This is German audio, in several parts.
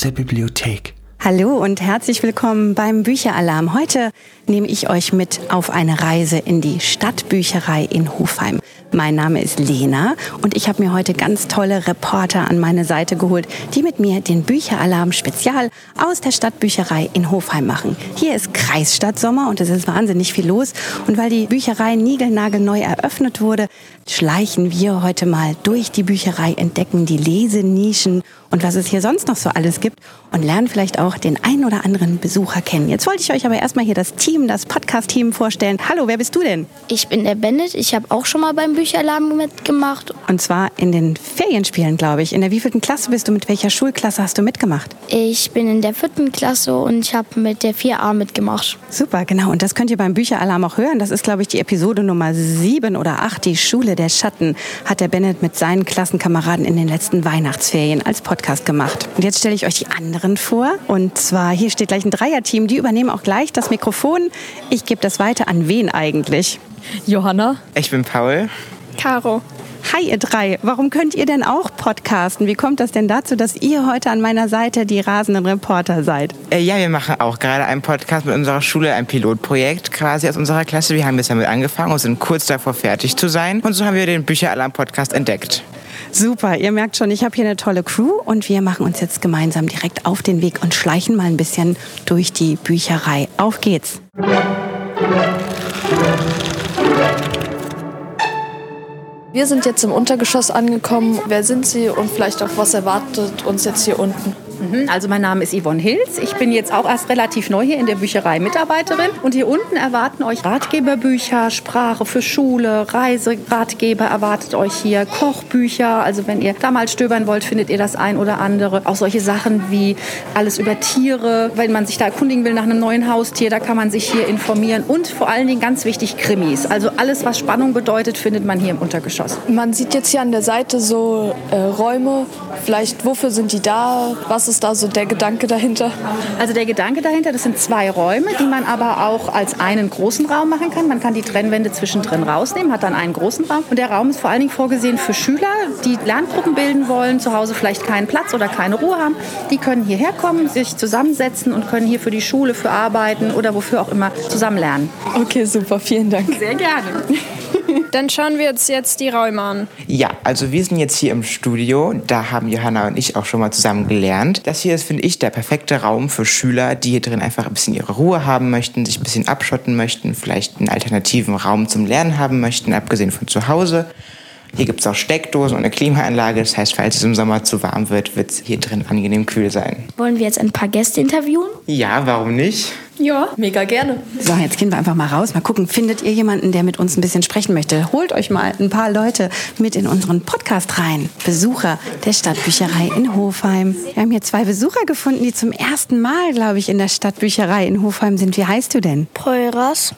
der Bibliothek. Hallo und herzlich willkommen beim Bücheralarm. Heute nehme ich euch mit auf eine Reise in die Stadtbücherei in Hofheim. Mein Name ist Lena und ich habe mir heute ganz tolle Reporter an meine Seite geholt, die mit mir den Bücheralarm Spezial aus der Stadtbücherei in Hofheim machen. Hier ist Kreisstadtsommer und es ist wahnsinnig viel los. Und weil die Bücherei niegelnagelneu eröffnet wurde, schleichen wir heute mal durch die Bücherei, entdecken die Lesenischen und was es hier sonst noch so alles gibt und lernen vielleicht auch den einen oder anderen Besucher kennen. Jetzt wollte ich euch aber erstmal hier das Team, das Podcast-Team vorstellen. Hallo, wer bist du denn? Ich bin der Bennett. Ich habe auch schon mal beim Bücheralarm mitgemacht. Und zwar in den Ferienspielen, glaube ich. In der wievielten Klasse bist du? Mit welcher Schulklasse hast du mitgemacht? Ich bin in der vierten Klasse und ich habe mit der 4a mitgemacht. Super, genau. Und das könnt ihr beim Bücheralarm auch hören. Das ist, glaube ich, die Episode Nummer 7 oder 8, die Schule der Schatten, hat der Bennett mit seinen Klassenkameraden in den letzten Weihnachtsferien als Podcast gemacht. Und jetzt stelle ich euch die anderen vor. Und zwar, hier steht gleich ein Dreierteam. Die übernehmen auch gleich das Mikrofon. Ich gebe das weiter an wen eigentlich? Johanna. Ich bin Paul. Caro. Hi ihr drei, warum könnt ihr denn auch podcasten? Wie kommt das denn dazu, dass ihr heute an meiner Seite die rasenden Reporter seid? Äh, ja, wir machen auch gerade einen Podcast mit unserer Schule, ein Pilotprojekt quasi aus unserer Klasse. Wir haben jetzt damit angefangen und sind kurz davor fertig zu sein. Und so haben wir den Bücheralarm-Podcast entdeckt. Super, ihr merkt schon, ich habe hier eine tolle Crew und wir machen uns jetzt gemeinsam direkt auf den Weg und schleichen mal ein bisschen durch die Bücherei. Auf geht's! Wir sind jetzt im Untergeschoss angekommen. Wer sind Sie und vielleicht auch was erwartet uns jetzt hier unten? Mhm, also mein Name ist Yvonne Hills. Ich bin jetzt auch erst relativ neu hier in der Bücherei Mitarbeiterin. Und hier unten erwarten euch Ratgeberbücher, Sprache für Schule, Reiseratgeber erwartet euch hier, Kochbücher. Also wenn ihr da mal stöbern wollt, findet ihr das ein oder andere. Auch solche Sachen wie alles über Tiere. Wenn man sich da erkundigen will nach einem neuen Haustier, da kann man sich hier informieren. Und vor allen Dingen ganz wichtig Krimis. Also alles, was Spannung bedeutet, findet man hier im Untergeschoss. Man sieht jetzt hier an der Seite so äh, Räume. Vielleicht, wofür sind die da? Was ist da so der Gedanke dahinter? Also der Gedanke dahinter, das sind zwei Räume, die man aber auch als einen großen Raum machen kann. Man kann die Trennwände zwischendrin rausnehmen, hat dann einen großen Raum. Und der Raum ist vor allen Dingen vorgesehen für Schüler, die Lerngruppen bilden wollen, zu Hause vielleicht keinen Platz oder keine Ruhe haben. Die können hierher kommen, sich zusammensetzen und können hier für die Schule, für Arbeiten oder wofür auch immer zusammen lernen. Okay, super, vielen Dank. Sehr gerne. Dann schauen wir uns jetzt die Räume an. Ja, also wir sind jetzt hier im Studio. Da haben Johanna und ich auch schon mal zusammen gelernt. Das hier ist, finde ich, der perfekte Raum für Schüler, die hier drin einfach ein bisschen ihre Ruhe haben möchten, sich ein bisschen abschotten möchten, vielleicht einen alternativen Raum zum Lernen haben möchten, abgesehen von zu Hause. Hier gibt es auch Steckdosen und eine Klimaanlage. Das heißt, falls es im Sommer zu warm wird, wird es hier drin angenehm kühl sein. Wollen wir jetzt ein paar Gäste interviewen? Ja, warum nicht? Ja, mega gerne. So, jetzt gehen wir einfach mal raus. Mal gucken, findet ihr jemanden, der mit uns ein bisschen sprechen möchte? Holt euch mal ein paar Leute mit in unseren Podcast rein. Besucher der Stadtbücherei in Hofheim. Wir haben hier zwei Besucher gefunden, die zum ersten Mal, glaube ich, in der Stadtbücherei in Hofheim sind. Wie heißt du denn? Peuras.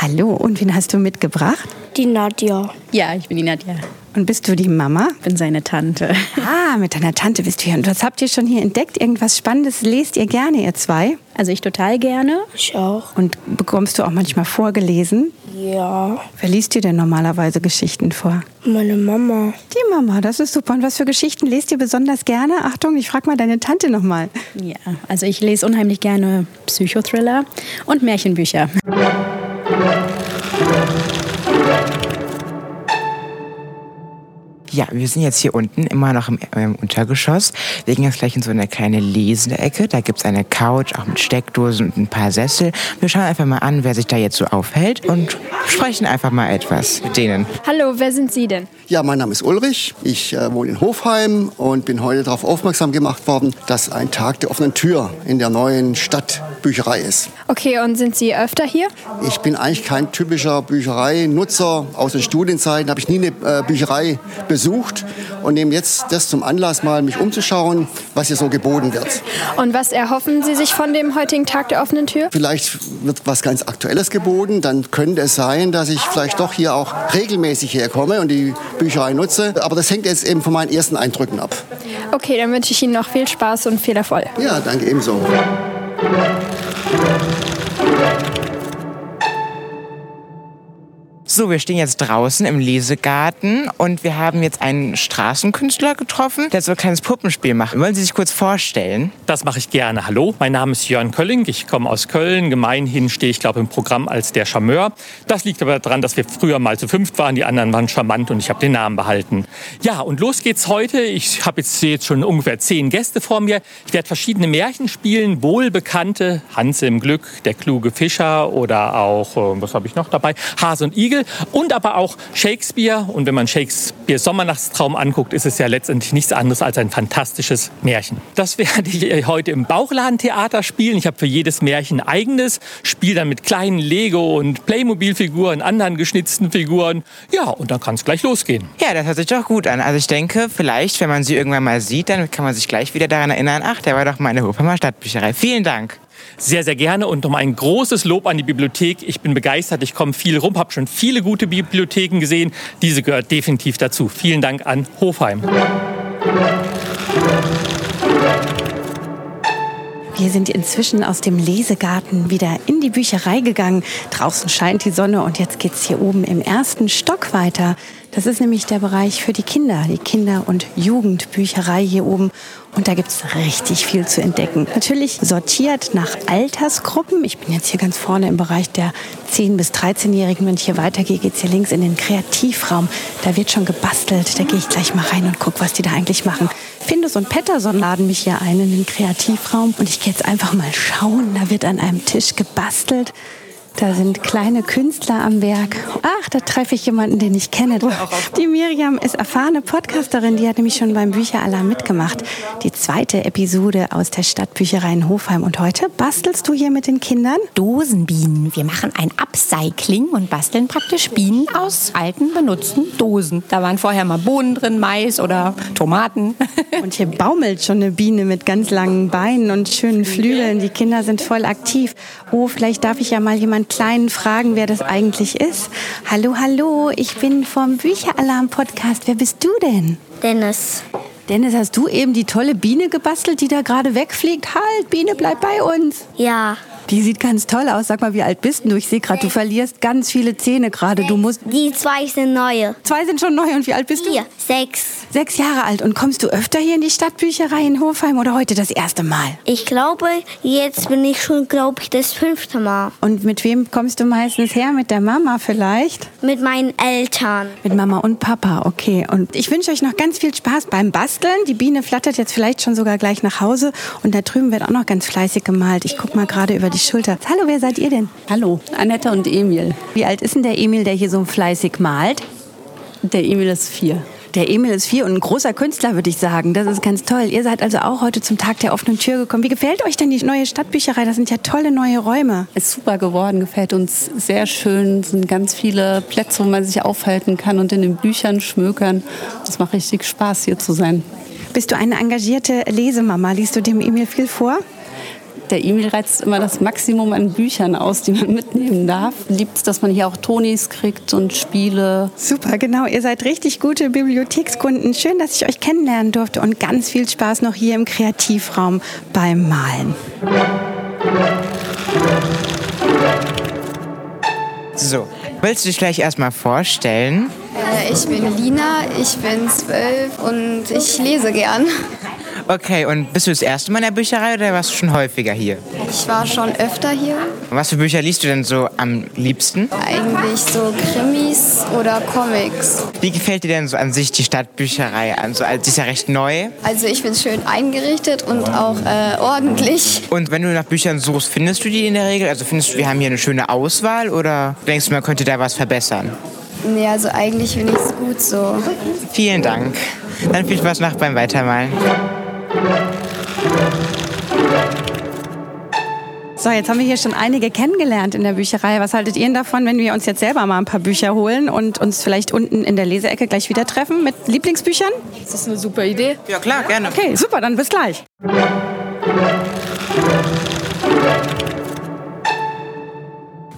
Hallo, und wen hast du mitgebracht? Die Nadja. Ja, ich bin die Nadja. Und bist du die Mama? Ich bin seine Tante. Ah, mit deiner Tante bist du hier. Und was habt ihr schon hier entdeckt? Irgendwas Spannendes lest ihr gerne, ihr zwei? Also ich total gerne. Ich auch. Und bekommst du auch manchmal vorgelesen? Ja. Wer liest dir denn normalerweise Geschichten vor? Meine Mama. Die Mama, das ist super. Und was für Geschichten lest ihr besonders gerne? Achtung, ich frage mal deine Tante nochmal. Ja, also ich lese unheimlich gerne Psychothriller und Märchenbücher. Ja, wir sind jetzt hier unten immer noch im, im Untergeschoss. Wir gehen jetzt gleich in so eine kleine lesende Ecke. Da gibt's eine Couch, auch mit Steckdosen und ein paar Sessel. Wir schauen einfach mal an, wer sich da jetzt so aufhält und sprechen einfach mal etwas mit denen. Hallo, wer sind Sie denn? Ja, mein Name ist Ulrich. Ich äh, wohne in Hofheim und bin heute darauf aufmerksam gemacht worden, dass ein Tag der offenen Tür in der neuen Stadtbücherei ist. Okay, und sind Sie öfter hier? Ich bin eigentlich kein typischer Büchereinutzer. Aus den Studienzeiten habe ich nie eine äh, Bücherei besucht und nehme jetzt das zum Anlass, mal mich umzuschauen, was hier so geboten wird. Und was erhoffen Sie sich von dem heutigen Tag der offenen Tür? Vielleicht wird was ganz Aktuelles geboten. Dann könnte es sein, dass ich vielleicht doch hier auch regelmäßig herkomme und die Bücherei nutze. Aber das hängt jetzt eben von meinen ersten Eindrücken ab. Okay, dann wünsche ich Ihnen noch viel Spaß und viel Erfolg. Ja, danke ebenso. Thank you. So, wir stehen jetzt draußen im Lesegarten und wir haben jetzt einen Straßenkünstler getroffen, der so ein kleines Puppenspiel macht. Wollen Sie sich kurz vorstellen? Das mache ich gerne. Hallo, mein Name ist Jörn Kölling. Ich komme aus Köln. Gemeinhin stehe ich, glaube im Programm als der Charmeur. Das liegt aber daran, dass wir früher mal zu fünft waren. Die anderen waren charmant und ich habe den Namen behalten. Ja, und los geht's heute. Ich habe jetzt, jetzt schon ungefähr zehn Gäste vor mir. Ich werde verschiedene Märchen spielen, wohlbekannte Hanse im Glück, der kluge Fischer oder auch, äh, was habe ich noch dabei, Hase und Igel und aber auch Shakespeare. Und wenn man Shakespeare Sommernachtstraum anguckt, ist es ja letztendlich nichts anderes als ein fantastisches Märchen. Das werde ich äh, heute im Bauchladentheater spielen. Ich habe für jedes Märchen eigenes, spiele dann mit kleinen Lego- und Playmobil-Figuren, anderen geschnitzten Figuren. Ja, und dann kann es gleich losgehen. Ja, das hört sich doch gut an. Also ich denke, vielleicht, wenn man sie irgendwann mal sieht, dann kann man sich gleich wieder daran erinnern, ach, der war doch mal in Hofheimer Stadtbücherei. Vielen Dank. Sehr, sehr gerne und nochmal ein großes Lob an die Bibliothek. Ich bin begeistert, ich komme viel rum, habe schon viele gute Bibliotheken gesehen. Diese gehört definitiv dazu. Vielen Dank an Hofheim. Wir sind inzwischen aus dem Lesegarten wieder in die Bücherei gegangen. Draußen scheint die Sonne und jetzt geht's hier oben im ersten Stock weiter. Das ist nämlich der Bereich für die Kinder, die Kinder- und Jugendbücherei hier oben. Und da gibt's richtig viel zu entdecken. Natürlich sortiert nach Altersgruppen. Ich bin jetzt hier ganz vorne im Bereich der 10- bis 13-Jährigen. Wenn ich hier weitergehe, geht's hier links in den Kreativraum. Da wird schon gebastelt. Da gehe ich gleich mal rein und guck, was die da eigentlich machen. Findus und Petterson laden mich hier ein in den Kreativraum. Und ich gehe jetzt einfach mal schauen. Da wird an einem Tisch gebastelt. Da sind kleine Künstler am Werk. Ach, da treffe ich jemanden, den ich kenne. Die Miriam ist erfahrene Podcasterin, die hat nämlich schon beim Bücheralarm mitgemacht. Die zweite Episode aus der Stadtbücherei in Hofheim. Und heute bastelst du hier mit den Kindern? Dosenbienen. Wir machen ein Upcycling und basteln praktisch Bienen aus alten, benutzten Dosen. Da waren vorher mal Bohnen drin, Mais oder Tomaten. Und hier baumelt schon eine Biene mit ganz langen Beinen und schönen Flügeln. Die Kinder sind voll aktiv. Oh, vielleicht darf ich ja mal jemanden Kleinen fragen, wer das eigentlich ist. Hallo, hallo, ich bin vom Bücheralarm-Podcast. Wer bist du denn? Dennis. Dennis, hast du eben die tolle Biene gebastelt, die da gerade wegfliegt? Halt, Biene, bleib bei uns. Ja. Die sieht ganz toll aus. Sag mal, wie alt bist du? Ich sehe gerade, du verlierst ganz viele Zähne gerade. Du musst. Die zwei sind neue. Zwei sind schon neu. Und wie alt bist Vier, du? sechs. Sechs Jahre alt. Und kommst du öfter hier in die Stadtbücherei in Hofheim oder heute das erste Mal? Ich glaube, jetzt bin ich schon, glaube ich, das fünfte Mal. Und mit wem kommst du meistens her? Mit der Mama vielleicht? Mit meinen Eltern. Mit Mama und Papa, okay. Und ich wünsche euch noch ganz viel Spaß beim Basteln. Die Biene flattert jetzt vielleicht schon sogar gleich nach Hause. Und da drüben wird auch noch ganz fleißig gemalt. Ich guck mal gerade über die Schulter. Hallo, wer seid ihr denn? Hallo, Annette und Emil. Wie alt ist denn der Emil, der hier so fleißig malt? Der Emil ist vier. Der Emil ist vier und ein großer Künstler, würde ich sagen. Das ist ganz toll. Ihr seid also auch heute zum Tag der offenen Tür gekommen. Wie gefällt euch denn die neue Stadtbücherei? Das sind ja tolle neue Räume. Ist super geworden, gefällt uns sehr schön. Es sind ganz viele Plätze, wo man sich aufhalten kann und in den Büchern schmökern. Es macht richtig Spaß, hier zu sein. Bist du eine engagierte Lesemama? Liest du dem Emil viel vor? Der Emil reizt immer das Maximum an Büchern aus, die man mitnehmen darf. Liebt es, dass man hier auch Tonis kriegt und Spiele. Super, genau. Ihr seid richtig gute Bibliothekskunden. Schön, dass ich euch kennenlernen durfte und ganz viel Spaß noch hier im Kreativraum beim Malen. So, willst du dich vielleicht erstmal vorstellen? Äh, ich bin Lina, ich bin zwölf und ich lese gern. Okay, und bist du das erste Mal in der Bücherei oder warst du schon häufiger hier? Ich war schon öfter hier. Was für Bücher liest du denn so am liebsten? Eigentlich so Krimis oder Comics. Wie gefällt dir denn so an sich die Stadtbücherei? Also, sie ist ja recht neu. Also ich finde es schön eingerichtet und auch äh, ordentlich. Und wenn du nach Büchern suchst, findest du die in der Regel? Also findest du, wir haben hier eine schöne Auswahl oder denkst du, man könnte da was verbessern? Nee, also eigentlich finde ich es gut so. Vielen Dank. Dann viel Spaß noch beim Weitermalen. So, jetzt haben wir hier schon einige kennengelernt in der Bücherei. Was haltet ihr denn davon, wenn wir uns jetzt selber mal ein paar Bücher holen und uns vielleicht unten in der Leseecke gleich wieder treffen mit Lieblingsbüchern? Das ist eine super Idee. Ja, klar, gerne. Okay, super, dann bis gleich.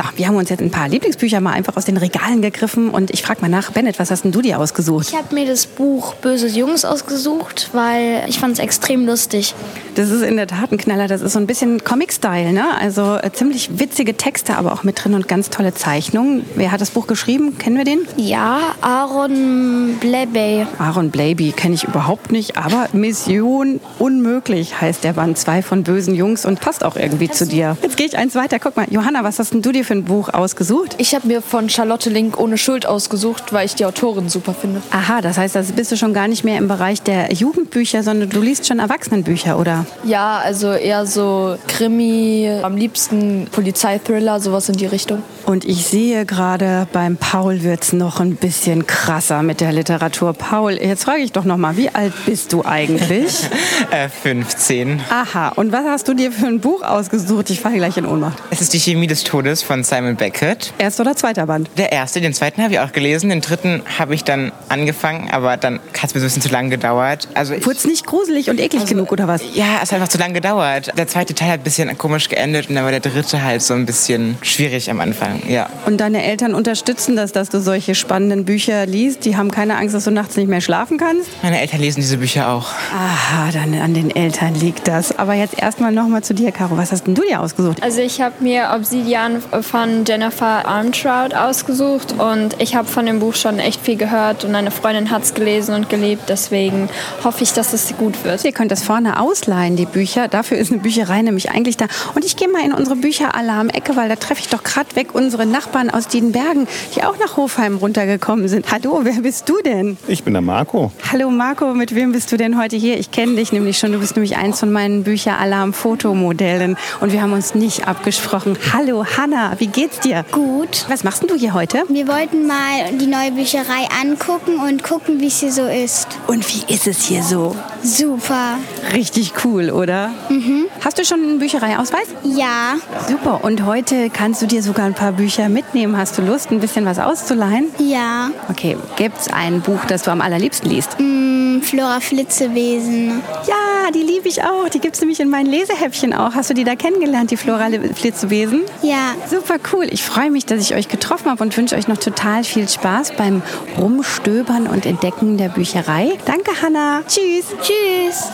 So, wir haben uns jetzt ein paar Lieblingsbücher mal einfach aus den Regalen gegriffen und ich frage mal nach, Bennett, was hast denn du dir ausgesucht? Ich habe mir das Buch Böse Jungs ausgesucht, weil ich fand es extrem lustig. Das ist in der Tat ein Knaller. Das ist so ein bisschen Comic-Style, ne? Also äh, ziemlich witzige Texte, aber auch mit drin und ganz tolle Zeichnungen. Wer hat das Buch geschrieben? Kennen wir den? Ja, Aaron Blabey. Aaron Blabey kenne ich überhaupt nicht, aber Mission Unmöglich heißt der Band 2 von Bösen Jungs und passt auch irgendwie zu dir. Jetzt gehe ich eins weiter. Guck mal, Johanna, was hast denn du dir für ein Buch ausgesucht? Ich habe mir von Charlotte Link ohne Schuld ausgesucht, weil ich die Autorin super finde. Aha, das heißt, da bist du schon gar nicht mehr im Bereich der Jugendbücher, sondern du liest schon Erwachsenenbücher, oder? Ja, also eher so Krimi, am liebsten Polizeithriller, sowas in die Richtung. Und ich sehe gerade, beim Paul wird es noch ein bisschen krasser mit der Literatur. Paul, jetzt frage ich doch noch mal, wie alt bist du eigentlich? äh, 15. Aha, und was hast du dir für ein Buch ausgesucht? Ich falle gleich in Ohnmacht. Es ist die Chemie des Todes von Simon Beckett. Erster oder zweiter Band? Der erste, den zweiten habe ich auch gelesen. Den dritten habe ich dann angefangen, aber dann hat es mir so ein bisschen zu lang gedauert. Also Wurde es nicht gruselig und eklig also, genug, oder was? Ja, es hat einfach zu lang gedauert. Der zweite Teil hat ein bisschen komisch geendet und dann war der dritte halt so ein bisschen schwierig am Anfang, ja. Und deine Eltern unterstützen das, dass du solche spannenden Bücher liest? Die haben keine Angst, dass du nachts nicht mehr schlafen kannst? Meine Eltern lesen diese Bücher auch. Aha, dann an den Eltern liegt das. Aber jetzt erstmal nochmal zu dir, Caro. Was hast denn du dir ausgesucht? Also ich habe mir Obsidian von Jennifer Armtrout ausgesucht und ich habe von dem Buch schon echt viel gehört und eine Freundin hat es gelesen und geliebt. Deswegen hoffe ich, dass es gut wird. Ihr könnt das vorne ausleihen, die Bücher. Dafür ist eine Bücherei nämlich eigentlich da. Und ich gehe mal in unsere Bücheralarm-Ecke, weil da treffe ich doch gerade weg unsere Nachbarn aus den Bergen, die auch nach Hofheim runtergekommen sind. Hallo, wer bist du denn? Ich bin der Marco. Hallo Marco, mit wem bist du denn heute hier? Ich kenne dich nämlich schon. Du bist nämlich eins von meinen Bücheralarm-Fotomodellen. Und wir haben uns nicht abgesprochen. Hallo Hanna, wie geht's dir? Gut. Was machst du hier heute? Wir wollten mal die neue Bücherei angucken und gucken, wie es hier so ist. Und wie ist es hier so? Super. Richtig cool, oder? Mhm. Hast du schon einen Büchereiausweis? Ja. Super. Und heute kannst du dir sogar ein paar Bücher mitnehmen. Hast du Lust, ein bisschen was auszuleihen? Ja. Okay. Gibt es ein Buch, das du am allerliebsten liest? Mm, Flora Flitzewesen. Ja, die liebe ich auch. Die gibt es nämlich in meinen Lesehäppchen auch. Hast du die da kennengelernt, die Flora Flitzewesen? Ja. Super cool. Ich freue mich, dass ich euch getroffen habe und wünsche euch noch total viel Spaß beim Rumstöbern und Entdecken der Bücherei. Danke, Hanna. Tschüss. Tschüss.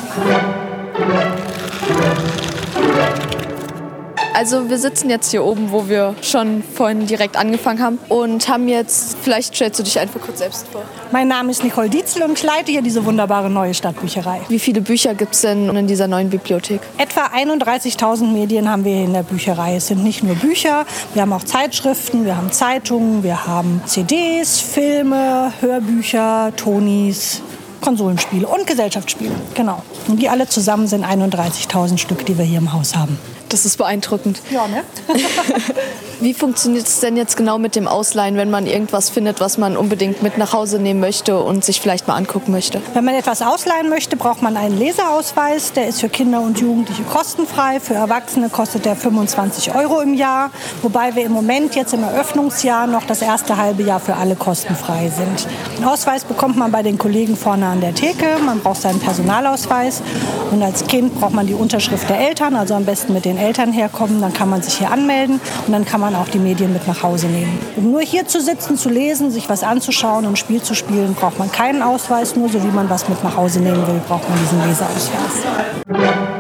Also wir sitzen jetzt hier oben, wo wir schon vorhin direkt angefangen haben und haben jetzt, vielleicht stellst du dich einfach kurz selbst vor. Mein Name ist Nicole Dietzel und ich leite hier diese wunderbare neue Stadtbücherei. Wie viele Bücher gibt es denn in dieser neuen Bibliothek? Etwa 31.000 Medien haben wir hier in der Bücherei. Es sind nicht nur Bücher, wir haben auch Zeitschriften, wir haben Zeitungen, wir haben CDs, Filme, Hörbücher, Tonis, Konsolenspiele und Gesellschaftsspiele. Genau. Und die alle zusammen sind 31.000 Stück, die wir hier im Haus haben. Das ist beeindruckend. Ja, ne? Wie funktioniert es denn jetzt genau mit dem Ausleihen, wenn man irgendwas findet, was man unbedingt mit nach Hause nehmen möchte und sich vielleicht mal angucken möchte? Wenn man etwas ausleihen möchte, braucht man einen Leserausweis. Der ist für Kinder und Jugendliche kostenfrei. Für Erwachsene kostet der 25 Euro im Jahr. Wobei wir im Moment jetzt im Eröffnungsjahr noch das erste halbe Jahr für alle kostenfrei sind. Einen Ausweis bekommt man bei den Kollegen vorne an der Theke. Man braucht seinen Personalausweis. Und als Kind braucht man die Unterschrift der Eltern, also am besten mit den Eltern herkommen. Dann kann man sich hier anmelden und dann kann man auch die Medien mit nach Hause nehmen. Um nur hier zu sitzen, zu lesen, sich was anzuschauen und ein Spiel zu spielen, braucht man keinen Ausweis. Nur so wie man was mit nach Hause nehmen will, braucht man diesen Leseausweis.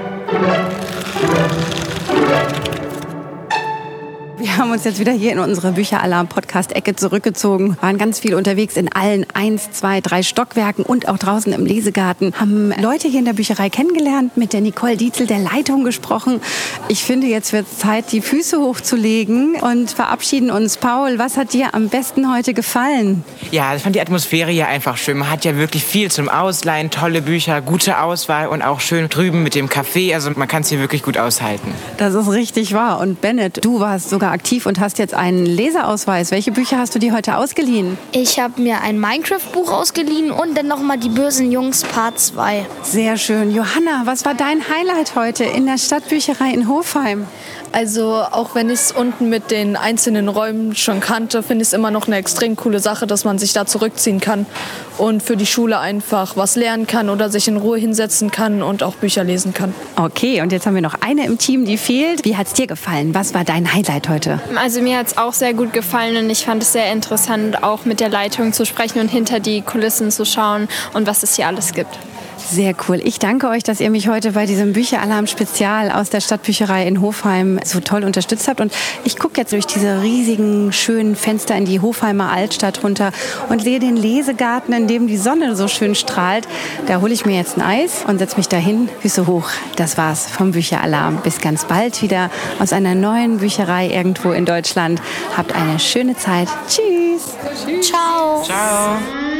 Wir haben uns jetzt wieder hier in unsere Bücheralarm-Podcast-Ecke zurückgezogen, waren ganz viel unterwegs in allen eins, zwei, drei Stockwerken und auch draußen im Lesegarten, haben Leute hier in der Bücherei kennengelernt, mit der Nicole Dietzel der Leitung gesprochen. Ich finde, jetzt wird es Zeit, die Füße hochzulegen und verabschieden uns. Paul, was hat dir am besten heute gefallen? Ja, ich fand die Atmosphäre hier einfach schön. Man hat ja wirklich viel zum Ausleihen, tolle Bücher, gute Auswahl und auch schön drüben mit dem Café. Also man kann es hier wirklich gut aushalten. Das ist richtig wahr. Und Bennett, du warst sogar aktiv und hast jetzt einen Leserausweis. Welche Bücher hast du dir heute ausgeliehen? Ich habe mir ein Minecraft-Buch ausgeliehen und dann nochmal die bösen Jungs Part 2. Sehr schön. Johanna, was war dein Highlight heute in der Stadtbücherei in Hofheim? Also auch wenn ich es unten mit den einzelnen Räumen schon kannte, finde ich es immer noch eine extrem coole Sache, dass man sich da zurückziehen kann und für die Schule einfach was lernen kann oder sich in Ruhe hinsetzen kann und auch Bücher lesen kann. Okay, und jetzt haben wir noch eine im Team, die fehlt. Wie hat es dir gefallen? Was war dein Highlight heute? Also mir hat es auch sehr gut gefallen und ich fand es sehr interessant, auch mit der Leitung zu sprechen und hinter die Kulissen zu schauen und was es hier alles gibt. Sehr cool. Ich danke euch, dass ihr mich heute bei diesem Bücheralarm Spezial aus der Stadtbücherei in Hofheim so toll unterstützt habt. Und ich gucke jetzt durch diese riesigen, schönen Fenster in die Hofheimer Altstadt runter und sehe den Lesegarten, in dem die Sonne so schön strahlt. Da hole ich mir jetzt ein Eis und setze mich dahin, Füße hoch. Das war's vom Bücheralarm. Bis ganz bald wieder aus einer neuen Bücherei irgendwo in Deutschland. Habt eine schöne Zeit. Tschüss. Ciao. Ciao.